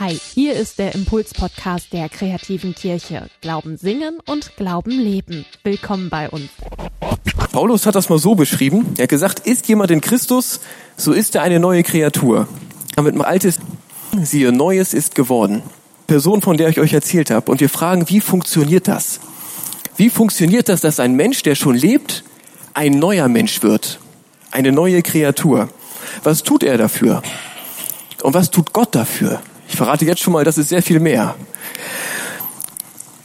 Hi, hier ist der Impuls-Podcast der kreativen Kirche. Glauben singen und Glauben leben. Willkommen bei uns. Paulus hat das mal so beschrieben. Er hat gesagt, ist jemand in Christus, so ist er eine neue Kreatur. Damit Altes, siehe, Neues ist geworden. Person, von der ich euch erzählt habe. Und wir fragen, wie funktioniert das? Wie funktioniert das, dass ein Mensch, der schon lebt, ein neuer Mensch wird? Eine neue Kreatur. Was tut er dafür? Und was tut Gott dafür? Ich verrate jetzt schon mal, das ist sehr viel mehr.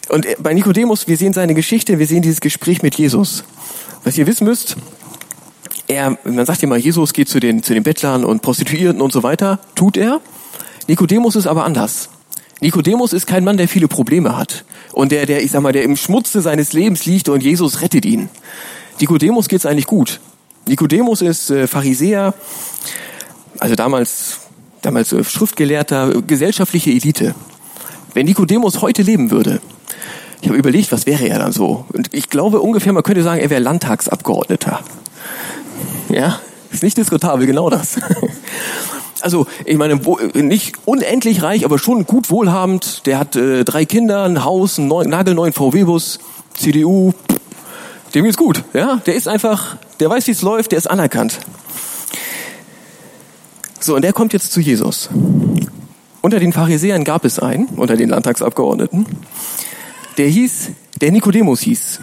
Und bei Nikodemus, wir sehen seine Geschichte, wir sehen dieses Gespräch mit Jesus. Was ihr wissen müsst, er, man sagt ja mal, Jesus geht zu den, zu den Bettlern und Prostituierten und so weiter, tut er. Nikodemus ist aber anders. Nikodemus ist kein Mann, der viele Probleme hat und der, der, ich sag mal, der im Schmutze seines Lebens liegt und Jesus rettet ihn. Nikodemus geht's eigentlich gut. Nikodemus ist äh, Pharisäer, also damals damals Schriftgelehrter, gesellschaftliche Elite. Wenn Nikodemus heute leben würde, ich habe überlegt, was wäre er dann so? Und ich glaube ungefähr, man könnte sagen, er wäre Landtagsabgeordneter. Ja, ist nicht diskutabel, genau das. Also, ich meine, nicht unendlich reich, aber schon gut wohlhabend. Der hat äh, drei Kinder, ein Haus, einen neuen, nagelneuen VW-Bus, CDU. Dem geht's gut, ja. Der ist einfach, der weiß, wie es läuft, der ist anerkannt. So, und der kommt jetzt zu Jesus. Unter den Pharisäern gab es einen, unter den Landtagsabgeordneten, der hieß, der Nikodemus hieß.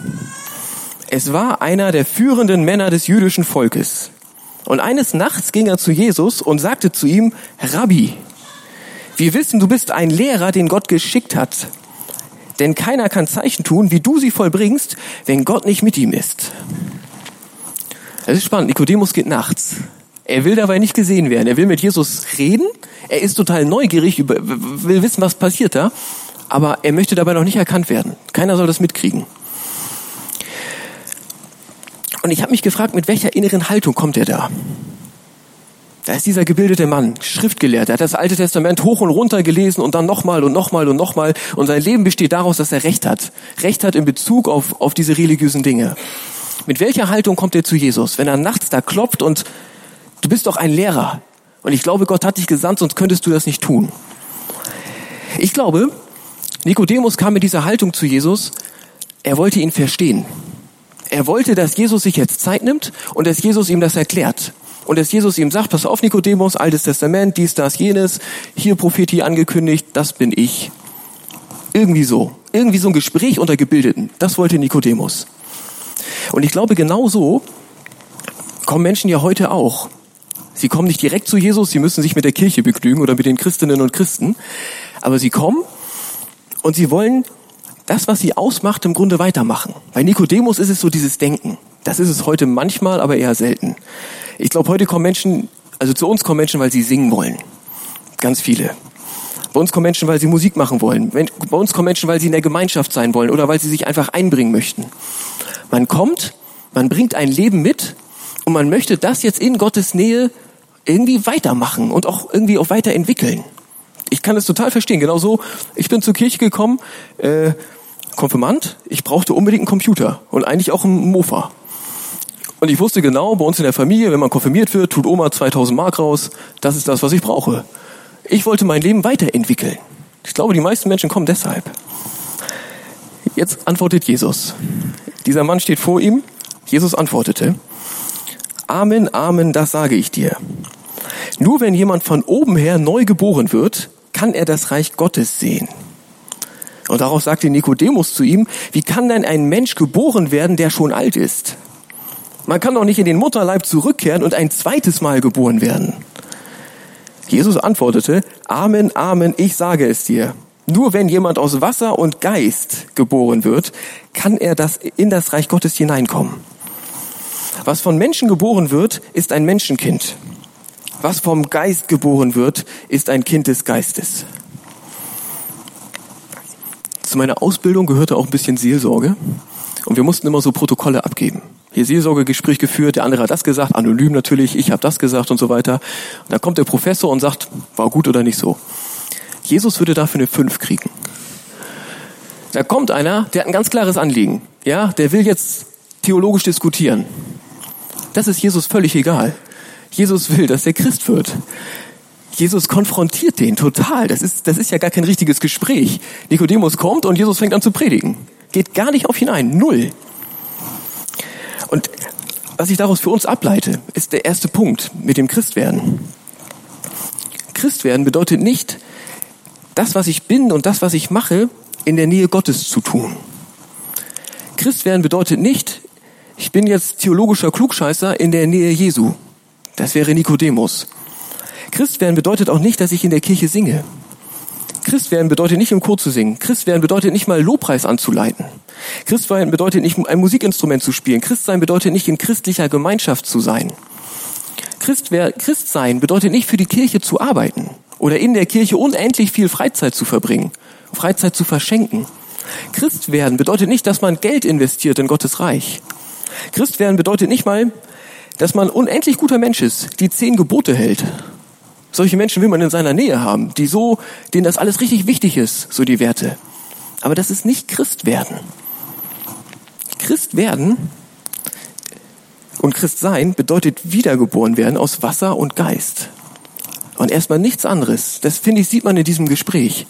Es war einer der führenden Männer des jüdischen Volkes. Und eines Nachts ging er zu Jesus und sagte zu ihm, Rabbi, wir wissen, du bist ein Lehrer, den Gott geschickt hat. Denn keiner kann Zeichen tun, wie du sie vollbringst, wenn Gott nicht mit ihm ist. Es ist spannend. Nikodemus geht nachts. Er will dabei nicht gesehen werden. Er will mit Jesus reden. Er ist total neugierig, will wissen, was passiert da. Aber er möchte dabei noch nicht erkannt werden. Keiner soll das mitkriegen. Und ich habe mich gefragt, mit welcher inneren Haltung kommt er da? Da ist dieser gebildete Mann, Schriftgelehrter, er hat das Alte Testament hoch und runter gelesen und dann nochmal und nochmal und nochmal. Und sein Leben besteht daraus, dass er Recht hat. Recht hat in Bezug auf, auf diese religiösen Dinge. Mit welcher Haltung kommt er zu Jesus, wenn er nachts da klopft und Du bist doch ein Lehrer. Und ich glaube, Gott hat dich gesandt, sonst könntest du das nicht tun. Ich glaube, Nikodemus kam mit dieser Haltung zu Jesus. Er wollte ihn verstehen. Er wollte, dass Jesus sich jetzt Zeit nimmt und dass Jesus ihm das erklärt. Und dass Jesus ihm sagt, pass auf Nikodemus, Altes Testament, dies, das, jenes, hier Prophetie angekündigt, das bin ich. Irgendwie so. Irgendwie so ein Gespräch unter Gebildeten. Das wollte Nikodemus. Und ich glaube, genau so kommen Menschen ja heute auch. Sie kommen nicht direkt zu Jesus, sie müssen sich mit der Kirche begnügen oder mit den Christinnen und Christen, aber sie kommen und sie wollen das, was sie ausmacht, im Grunde weitermachen. Bei Nikodemus ist es so dieses Denken. Das ist es heute manchmal, aber eher selten. Ich glaube, heute kommen Menschen, also zu uns kommen Menschen, weil sie singen wollen. Ganz viele. Bei uns kommen Menschen, weil sie Musik machen wollen. Bei uns kommen Menschen, weil sie in der Gemeinschaft sein wollen oder weil sie sich einfach einbringen möchten. Man kommt, man bringt ein Leben mit und man möchte das jetzt in Gottes Nähe irgendwie weitermachen und auch irgendwie auch weiterentwickeln. Ich kann es total verstehen. Genauso, ich bin zur Kirche gekommen, äh, Konfirmand, ich brauchte unbedingt einen Computer und eigentlich auch einen Mofa. Und ich wusste genau, bei uns in der Familie, wenn man konfirmiert wird, tut Oma 2000 Mark raus, das ist das, was ich brauche. Ich wollte mein Leben weiterentwickeln. Ich glaube, die meisten Menschen kommen deshalb. Jetzt antwortet Jesus. Dieser Mann steht vor ihm. Jesus antwortete, Amen, Amen, das sage ich dir. Nur wenn jemand von oben her neu geboren wird, kann er das Reich Gottes sehen. Und darauf sagte Nikodemus zu ihm, wie kann denn ein Mensch geboren werden, der schon alt ist? Man kann doch nicht in den Mutterleib zurückkehren und ein zweites Mal geboren werden. Jesus antwortete, Amen, Amen, ich sage es dir. Nur wenn jemand aus Wasser und Geist geboren wird, kann er das in das Reich Gottes hineinkommen. Was von Menschen geboren wird, ist ein Menschenkind. Was vom Geist geboren wird, ist ein Kind des Geistes. Zu meiner Ausbildung gehörte auch ein bisschen Seelsorge. Und wir mussten immer so Protokolle abgeben. Hier Seelsorgegespräch geführt, der andere hat das gesagt, anonym natürlich, ich habe das gesagt und so weiter. Und da kommt der Professor und sagt, war gut oder nicht so. Jesus würde dafür eine 5 kriegen. Da kommt einer, der hat ein ganz klares Anliegen. Ja, der will jetzt theologisch diskutieren. Das ist Jesus völlig egal. Jesus will, dass er Christ wird. Jesus konfrontiert den total. Das ist, das ist ja gar kein richtiges Gespräch. Nikodemus kommt und Jesus fängt an zu predigen. Geht gar nicht auf ihn ein. Null. Und was ich daraus für uns ableite, ist der erste Punkt mit dem Christwerden. Christwerden bedeutet nicht, das, was ich bin und das, was ich mache, in der Nähe Gottes zu tun. Christwerden bedeutet nicht, ich bin jetzt theologischer Klugscheißer in der Nähe Jesu. Das wäre Nikodemus. Christwerden bedeutet auch nicht, dass ich in der Kirche singe. Christwerden bedeutet nicht im Chor zu singen. Christwerden bedeutet nicht mal Lobpreis anzuleiten. Christwerden bedeutet nicht ein Musikinstrument zu spielen. Christsein bedeutet nicht in christlicher Gemeinschaft zu sein. Christsein bedeutet nicht für die Kirche zu arbeiten oder in der Kirche unendlich viel Freizeit zu verbringen, Freizeit zu verschenken. Christ werden bedeutet nicht, dass man Geld investiert in Gottes Reich. Christ werden bedeutet nicht mal, dass man unendlich guter Mensch ist, die zehn Gebote hält. Solche Menschen will man in seiner Nähe haben, die so, denen das alles richtig wichtig ist, so die Werte. Aber das ist nicht Christ werden. Christ werden und Christ sein bedeutet wiedergeboren werden aus Wasser und Geist. Und erstmal nichts anderes. Das finde ich, sieht man in diesem Gespräch.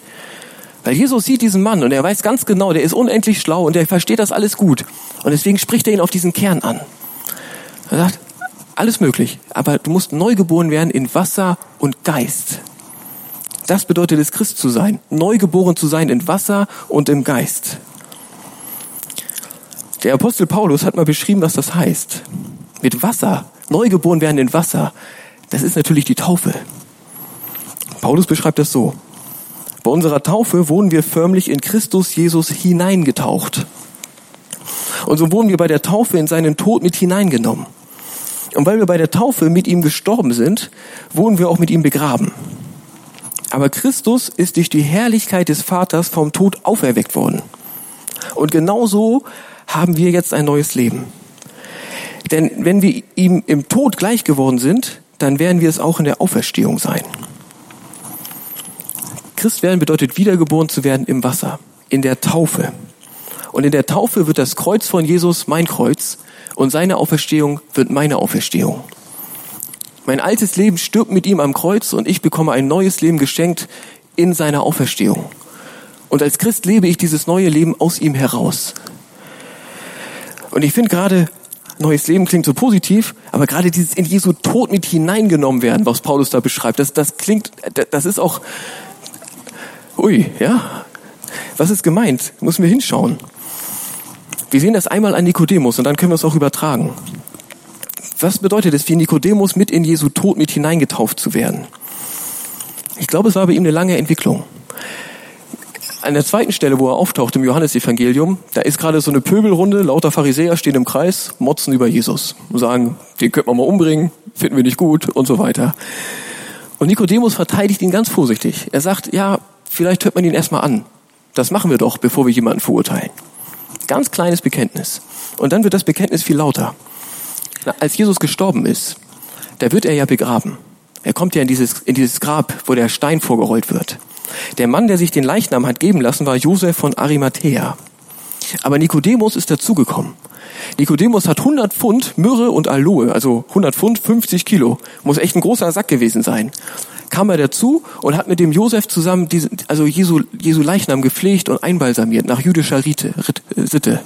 Weil Jesus sieht diesen Mann und er weiß ganz genau, der ist unendlich schlau und er versteht das alles gut. Und deswegen spricht er ihn auf diesen Kern an. Er sagt, alles möglich, aber du musst neu geboren werden in Wasser und Geist. Das bedeutet es, Christ zu sein, neu geboren zu sein in Wasser und im Geist. Der Apostel Paulus hat mal beschrieben, was das heißt. Mit Wasser, neu geboren werden in Wasser, das ist natürlich die Taufe. Paulus beschreibt das so. Bei unserer Taufe wurden wir förmlich in Christus Jesus hineingetaucht. Und so wurden wir bei der Taufe in seinen Tod mit hineingenommen. Und weil wir bei der Taufe mit ihm gestorben sind, wurden wir auch mit ihm begraben. Aber Christus ist durch die Herrlichkeit des Vaters vom Tod auferweckt worden. Und genauso haben wir jetzt ein neues Leben. Denn wenn wir ihm im Tod gleich geworden sind, dann werden wir es auch in der Auferstehung sein. Christ werden bedeutet wiedergeboren zu werden im Wasser, in der Taufe. Und in der Taufe wird das Kreuz von Jesus mein Kreuz und seine Auferstehung wird meine Auferstehung. Mein altes Leben stirbt mit ihm am Kreuz und ich bekomme ein neues Leben geschenkt in seiner Auferstehung. Und als Christ lebe ich dieses neue Leben aus ihm heraus. Und ich finde gerade, neues Leben klingt so positiv, aber gerade dieses in Jesu Tod mit hineingenommen werden, was Paulus da beschreibt, das, das klingt, das ist auch Ui, ja? Was ist gemeint? Müssen wir hinschauen. Wir sehen das einmal an Nikodemus und dann können wir es auch übertragen. Was bedeutet es für Nikodemus, mit in Jesu Tod mit hineingetauft zu werden? Ich glaube, es war bei ihm eine lange Entwicklung. An der zweiten Stelle, wo er auftaucht im Johannesevangelium, da ist gerade so eine Pöbelrunde, lauter Pharisäer stehen im Kreis, motzen über Jesus und sagen, den könnte man mal umbringen, finden wir nicht gut und so weiter. Und Nikodemus verteidigt ihn ganz vorsichtig. Er sagt, ja, vielleicht hört man ihn erstmal an. Das machen wir doch, bevor wir jemanden verurteilen. Ganz kleines Bekenntnis. Und dann wird das Bekenntnis viel lauter. Als Jesus gestorben ist, da wird er ja begraben. Er kommt ja in dieses, in dieses Grab, wo der Stein vorgerollt wird. Der Mann, der sich den Leichnam hat geben lassen, war Josef von Arimathea. Aber Nikodemus ist dazugekommen. Nikodemus hat 100 Pfund Myrrhe und Aloe, also 100 Pfund, 50 Kilo. Muss echt ein großer Sack gewesen sein kam er dazu und hat mit dem Josef zusammen diese, also Jesu, Jesu Leichnam gepflegt und einbalsamiert nach jüdischer Rite, äh, Sitte.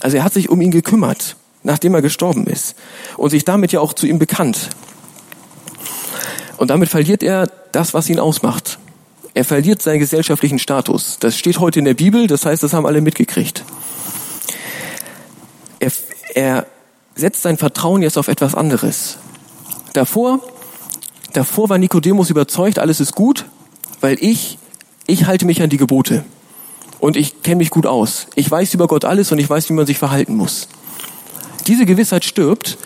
Also er hat sich um ihn gekümmert, nachdem er gestorben ist und sich damit ja auch zu ihm bekannt. Und damit verliert er das, was ihn ausmacht. Er verliert seinen gesellschaftlichen Status. Das steht heute in der Bibel, das heißt, das haben alle mitgekriegt. Er, er setzt sein Vertrauen jetzt auf etwas anderes. Davor Davor war Nikodemus überzeugt, alles ist gut, weil ich, ich halte mich an die Gebote. Und ich kenne mich gut aus. Ich weiß über Gott alles und ich weiß, wie man sich verhalten muss. Diese Gewissheit stirbt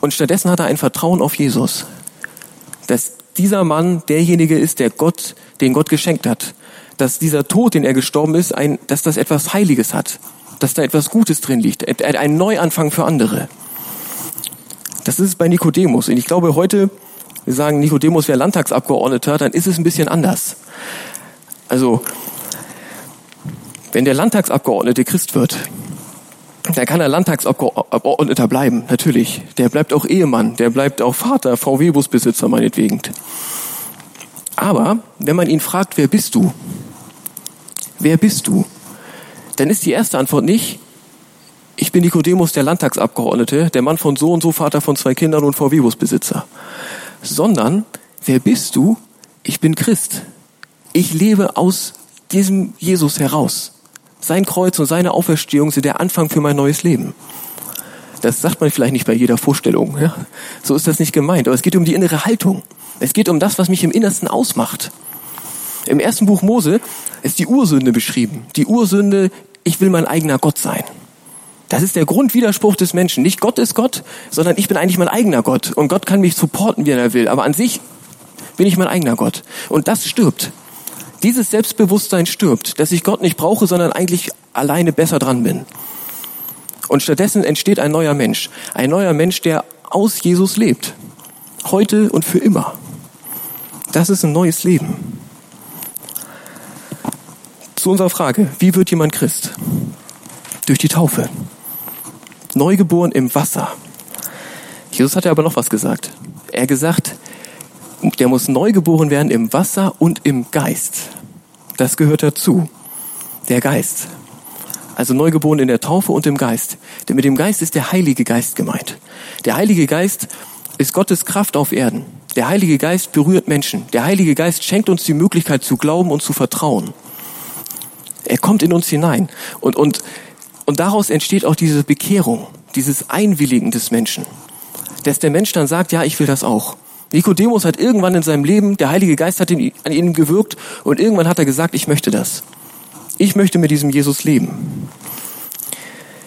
und stattdessen hat er ein Vertrauen auf Jesus. Dass dieser Mann derjenige ist, der Gott, den Gott geschenkt hat. Dass dieser Tod, den er gestorben ist, ein, dass das etwas Heiliges hat. Dass da etwas Gutes drin liegt. Ein Neuanfang für andere. Das ist bei Nikodemus. Und ich glaube, heute wir sagen, Nikodemus wäre Landtagsabgeordneter, dann ist es ein bisschen anders. Also, wenn der Landtagsabgeordnete Christ wird, dann kann er Landtagsabgeordneter bleiben, natürlich. Der bleibt auch Ehemann, der bleibt auch Vater, VW-Busbesitzer meinetwegen. Aber wenn man ihn fragt, wer bist du? Wer bist du? Dann ist die erste Antwort nicht, ich bin Nikodemus, der Landtagsabgeordnete, der Mann von so und so, Vater von zwei Kindern und VW-Busbesitzer. Sondern, wer bist du? Ich bin Christ. Ich lebe aus diesem Jesus heraus. Sein Kreuz und seine Auferstehung sind der Anfang für mein neues Leben. Das sagt man vielleicht nicht bei jeder Vorstellung. Ja? So ist das nicht gemeint. Aber es geht um die innere Haltung. Es geht um das, was mich im Innersten ausmacht. Im ersten Buch Mose ist die Ursünde beschrieben. Die Ursünde, ich will mein eigener Gott sein. Das ist der Grundwiderspruch des Menschen. Nicht Gott ist Gott, sondern ich bin eigentlich mein eigener Gott. Und Gott kann mich supporten, wie er will. Aber an sich bin ich mein eigener Gott. Und das stirbt. Dieses Selbstbewusstsein stirbt, dass ich Gott nicht brauche, sondern eigentlich alleine besser dran bin. Und stattdessen entsteht ein neuer Mensch. Ein neuer Mensch, der aus Jesus lebt. Heute und für immer. Das ist ein neues Leben. Zu unserer Frage, wie wird jemand Christ? Durch die Taufe. Neugeboren im Wasser. Jesus hat ja aber noch was gesagt. Er gesagt, der muss neugeboren werden im Wasser und im Geist. Das gehört dazu. Der Geist. Also neugeboren in der Taufe und im Geist. Denn mit dem Geist ist der Heilige Geist gemeint. Der Heilige Geist ist Gottes Kraft auf Erden. Der Heilige Geist berührt Menschen. Der Heilige Geist schenkt uns die Möglichkeit zu glauben und zu vertrauen. Er kommt in uns hinein. Und, und, und daraus entsteht auch diese Bekehrung, dieses Einwilligen des Menschen. Dass der Mensch dann sagt, ja, ich will das auch. Nikodemus hat irgendwann in seinem Leben, der Heilige Geist hat ihn, an ihm gewirkt und irgendwann hat er gesagt, ich möchte das. Ich möchte mit diesem Jesus leben.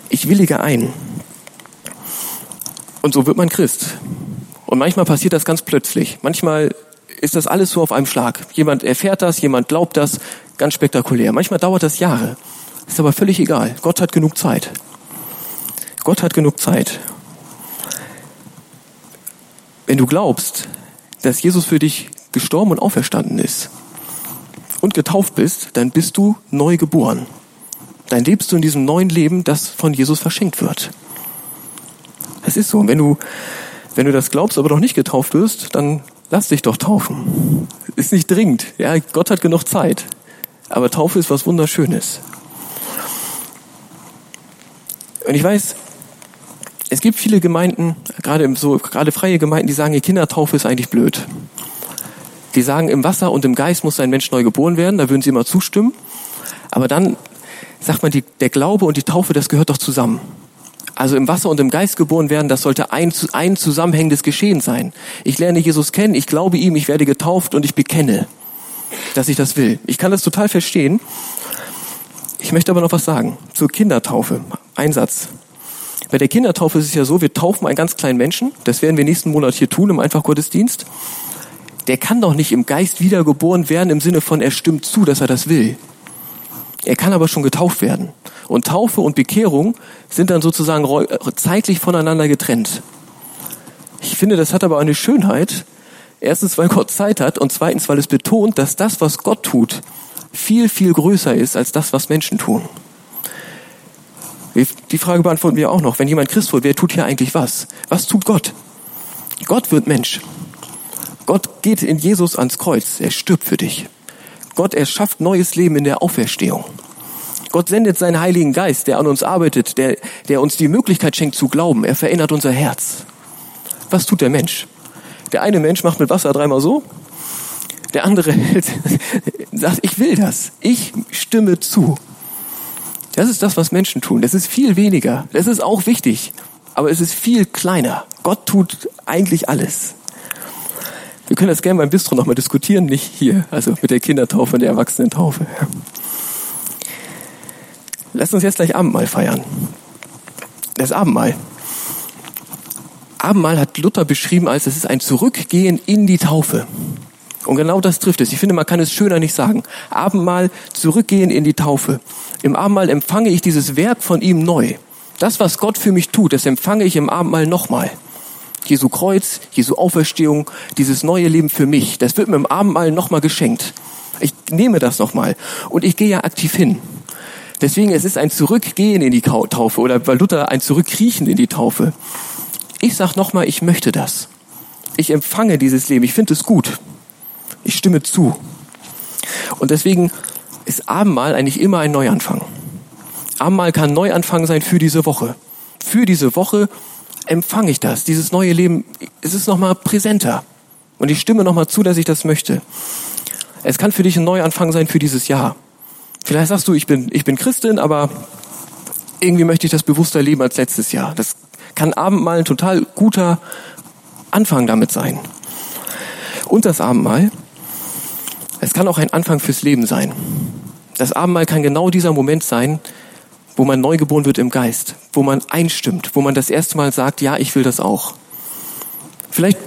Ich willige ein. Und so wird man Christ. Und manchmal passiert das ganz plötzlich. Manchmal ist das alles so auf einem Schlag. Jemand erfährt das, jemand glaubt das, ganz spektakulär. Manchmal dauert das Jahre. Ist aber völlig egal. Gott hat genug Zeit. Gott hat genug Zeit. Wenn du glaubst, dass Jesus für dich gestorben und auferstanden ist und getauft bist, dann bist du neu geboren. Dann lebst du in diesem neuen Leben, das von Jesus verschenkt wird. Es ist so. Und wenn du, wenn du das glaubst, aber noch nicht getauft wirst, dann lass dich doch taufen. Ist nicht dringend. Ja, Gott hat genug Zeit. Aber Taufe ist was Wunderschönes. Und ich weiß, es gibt viele Gemeinden, gerade so, gerade freie Gemeinden, die sagen, die Kindertaufe ist eigentlich blöd. Die sagen, im Wasser und im Geist muss ein Mensch neu geboren werden, da würden sie immer zustimmen. Aber dann sagt man, die, der Glaube und die Taufe, das gehört doch zusammen. Also im Wasser und im Geist geboren werden, das sollte ein, ein zusammenhängendes Geschehen sein. Ich lerne Jesus kennen, ich glaube ihm, ich werde getauft und ich bekenne, dass ich das will. Ich kann das total verstehen. Ich möchte aber noch was sagen zur Kindertaufe. Einsatz. Bei der Kindertaufe ist es ja so, wir taufen einen ganz kleinen Menschen. Das werden wir nächsten Monat hier tun im Einfachgottesdienst. Der kann doch nicht im Geist wiedergeboren werden im Sinne von, er stimmt zu, dass er das will. Er kann aber schon getauft werden. Und Taufe und Bekehrung sind dann sozusagen zeitlich voneinander getrennt. Ich finde, das hat aber eine Schönheit. Erstens, weil Gott Zeit hat und zweitens, weil es betont, dass das, was Gott tut, viel, viel größer ist als das, was Menschen tun. Die Frage beantworten wir auch noch. Wenn jemand Christ wird, wer tut hier eigentlich was? Was tut Gott? Gott wird Mensch. Gott geht in Jesus ans Kreuz. Er stirbt für dich. Gott erschafft neues Leben in der Auferstehung. Gott sendet seinen Heiligen Geist, der an uns arbeitet, der, der uns die Möglichkeit schenkt zu glauben. Er verändert unser Herz. Was tut der Mensch? Der eine Mensch macht mit Wasser dreimal so. Der andere sagt, ich will das. Ich stimme zu. Das ist das, was Menschen tun. Das ist viel weniger. Das ist auch wichtig. Aber es ist viel kleiner. Gott tut eigentlich alles. Wir können das gerne beim Bistro nochmal diskutieren, nicht hier, also mit der Kindertaufe und der Erwachsenentaufe. Lass uns jetzt gleich Abendmahl feiern. Das Abendmahl. Abendmahl hat Luther beschrieben als es ist ein Zurückgehen in die Taufe. Und genau das trifft es. Ich finde, man kann es schöner nicht sagen. Abendmahl, zurückgehen in die Taufe. Im Abendmahl empfange ich dieses Werk von ihm neu. Das, was Gott für mich tut, das empfange ich im Abendmahl nochmal. Jesu Kreuz, Jesu Auferstehung, dieses neue Leben für mich, das wird mir im Abendmahl nochmal geschenkt. Ich nehme das nochmal und ich gehe ja aktiv hin. Deswegen, es ist ein Zurückgehen in die Taufe oder bei Luther ein Zurückkriechen in die Taufe. Ich sag nochmal, ich möchte das. Ich empfange dieses Leben. Ich finde es gut. Ich stimme zu. Und deswegen ist Abendmahl eigentlich immer ein Neuanfang. Abendmahl kann Neuanfang sein für diese Woche. Für diese Woche empfange ich das, dieses neue Leben. Es ist nochmal präsenter. Und ich stimme nochmal zu, dass ich das möchte. Es kann für dich ein Neuanfang sein für dieses Jahr. Vielleicht sagst du, ich bin, ich bin Christin, aber irgendwie möchte ich das bewusster leben als letztes Jahr. Das kann Abendmahl ein total guter Anfang damit sein. Und das Abendmahl, es kann auch ein Anfang fürs Leben sein. Das Abendmahl kann genau dieser Moment sein, wo man neugeboren wird im Geist, wo man einstimmt, wo man das erste Mal sagt, ja, ich will das auch. Vielleicht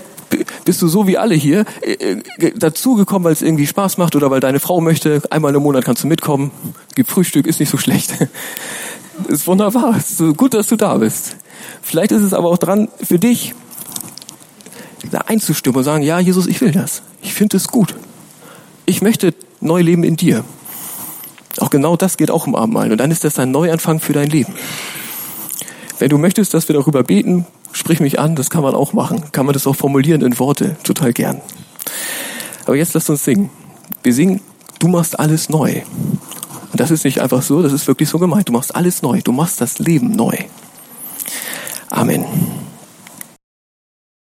bist du so wie alle hier äh, äh, dazugekommen, weil es irgendwie Spaß macht oder weil deine Frau möchte, einmal im Monat kannst du mitkommen, gibt Frühstück, ist nicht so schlecht. Ist wunderbar, ist so gut, dass du da bist. Vielleicht ist es aber auch dran für dich, da einzustimmen und sagen, ja, Jesus, ich will das. Ich finde es gut. Ich möchte neu leben in dir. Auch genau das geht auch im Abendmahl. Und dann ist das ein Neuanfang für dein Leben. Wenn du möchtest, dass wir darüber beten, sprich mich an, das kann man auch machen. Kann man das auch formulieren in Worte, total gern. Aber jetzt lasst uns singen. Wir singen, du machst alles neu. Und das ist nicht einfach so, das ist wirklich so gemeint. Du machst alles neu. Du machst das Leben neu. Amen.